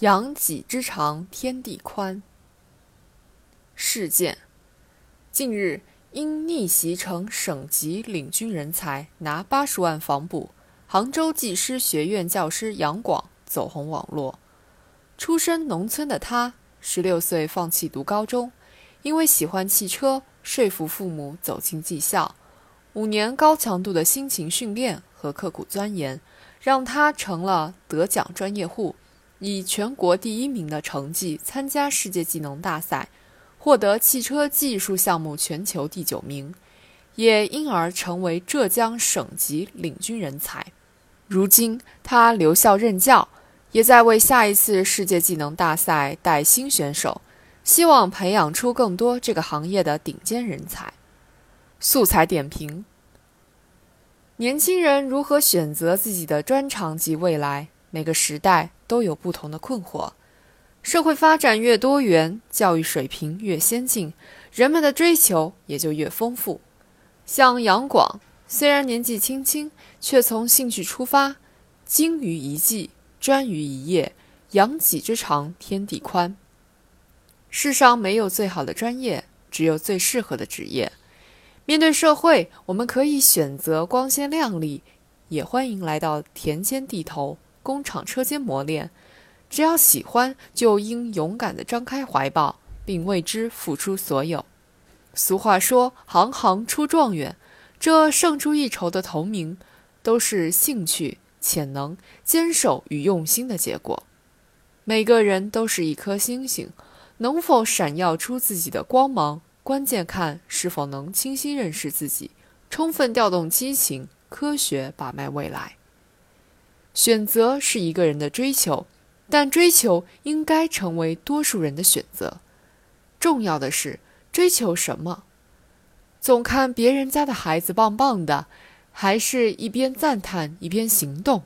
扬己之长，天地宽。事件：近日因逆袭成省级领军人才，拿八十万房补，杭州技师学院教师杨广走红网络。出身农村的他，十六岁放弃读高中，因为喜欢汽车，说服父母走进技校。五年高强度的辛勤训练和刻苦钻研，让他成了得奖专业户。以全国第一名的成绩参加世界技能大赛，获得汽车技术项目全球第九名，也因而成为浙江省级领军人才。如今他留校任教，也在为下一次世界技能大赛带新选手，希望培养出更多这个行业的顶尖人才。素材点评：年轻人如何选择自己的专长及未来？每个时代。都有不同的困惑。社会发展越多元，教育水平越先进，人们的追求也就越丰富。像杨广，虽然年纪轻轻，却从兴趣出发，精于一技，专于一业，扬己之长，天地宽。世上没有最好的专业，只有最适合的职业。面对社会，我们可以选择光鲜亮丽，也欢迎来到田间地头。工厂车间磨练，只要喜欢，就应勇敢地张开怀抱，并为之付出所有。俗话说：“行行出状元”，这胜出一筹的头名，都是兴趣、潜能、坚守与用心的结果。每个人都是一颗星星，能否闪耀出自己的光芒，关键看是否能清晰认识自己，充分调动激情，科学把脉未来。选择是一个人的追求，但追求应该成为多数人的选择。重要的是追求什么？总看别人家的孩子棒棒的，还是一边赞叹一边行动？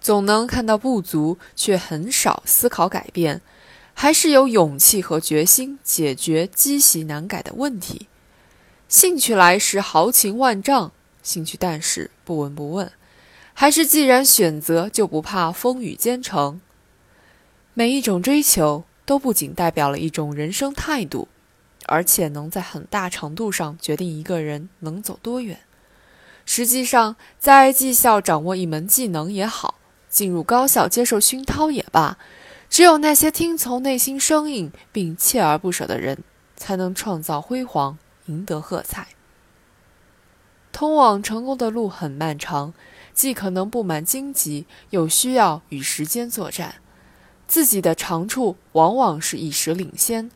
总能看到不足，却很少思考改变，还是有勇气和决心解决积习难改的问题？兴趣来时豪情万丈，兴趣淡时不闻不问。还是既然选择，就不怕风雨兼程。每一种追求都不仅代表了一种人生态度，而且能在很大程度上决定一个人能走多远。实际上，在技校掌握一门技能也好，进入高校接受熏陶也罢，只有那些听从内心声音并锲而不舍的人，才能创造辉煌，赢得喝彩。通往成功的路很漫长。既可能布满荆棘，又需要与时间作战。自己的长处往往是一时领先，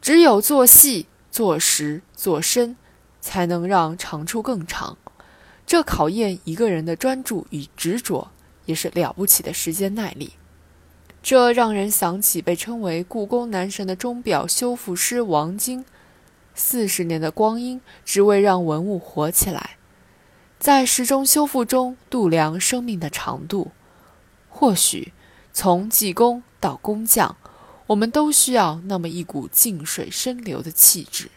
只有做细、做实、做深，才能让长处更长。这考验一个人的专注与执着，也是了不起的时间耐力。这让人想起被称为“故宫男神”的钟表修复师王晶，四十年的光阴，只为让文物活起来。在时钟修复中度量生命的长度，或许从技工到工匠，我们都需要那么一股静水深流的气质。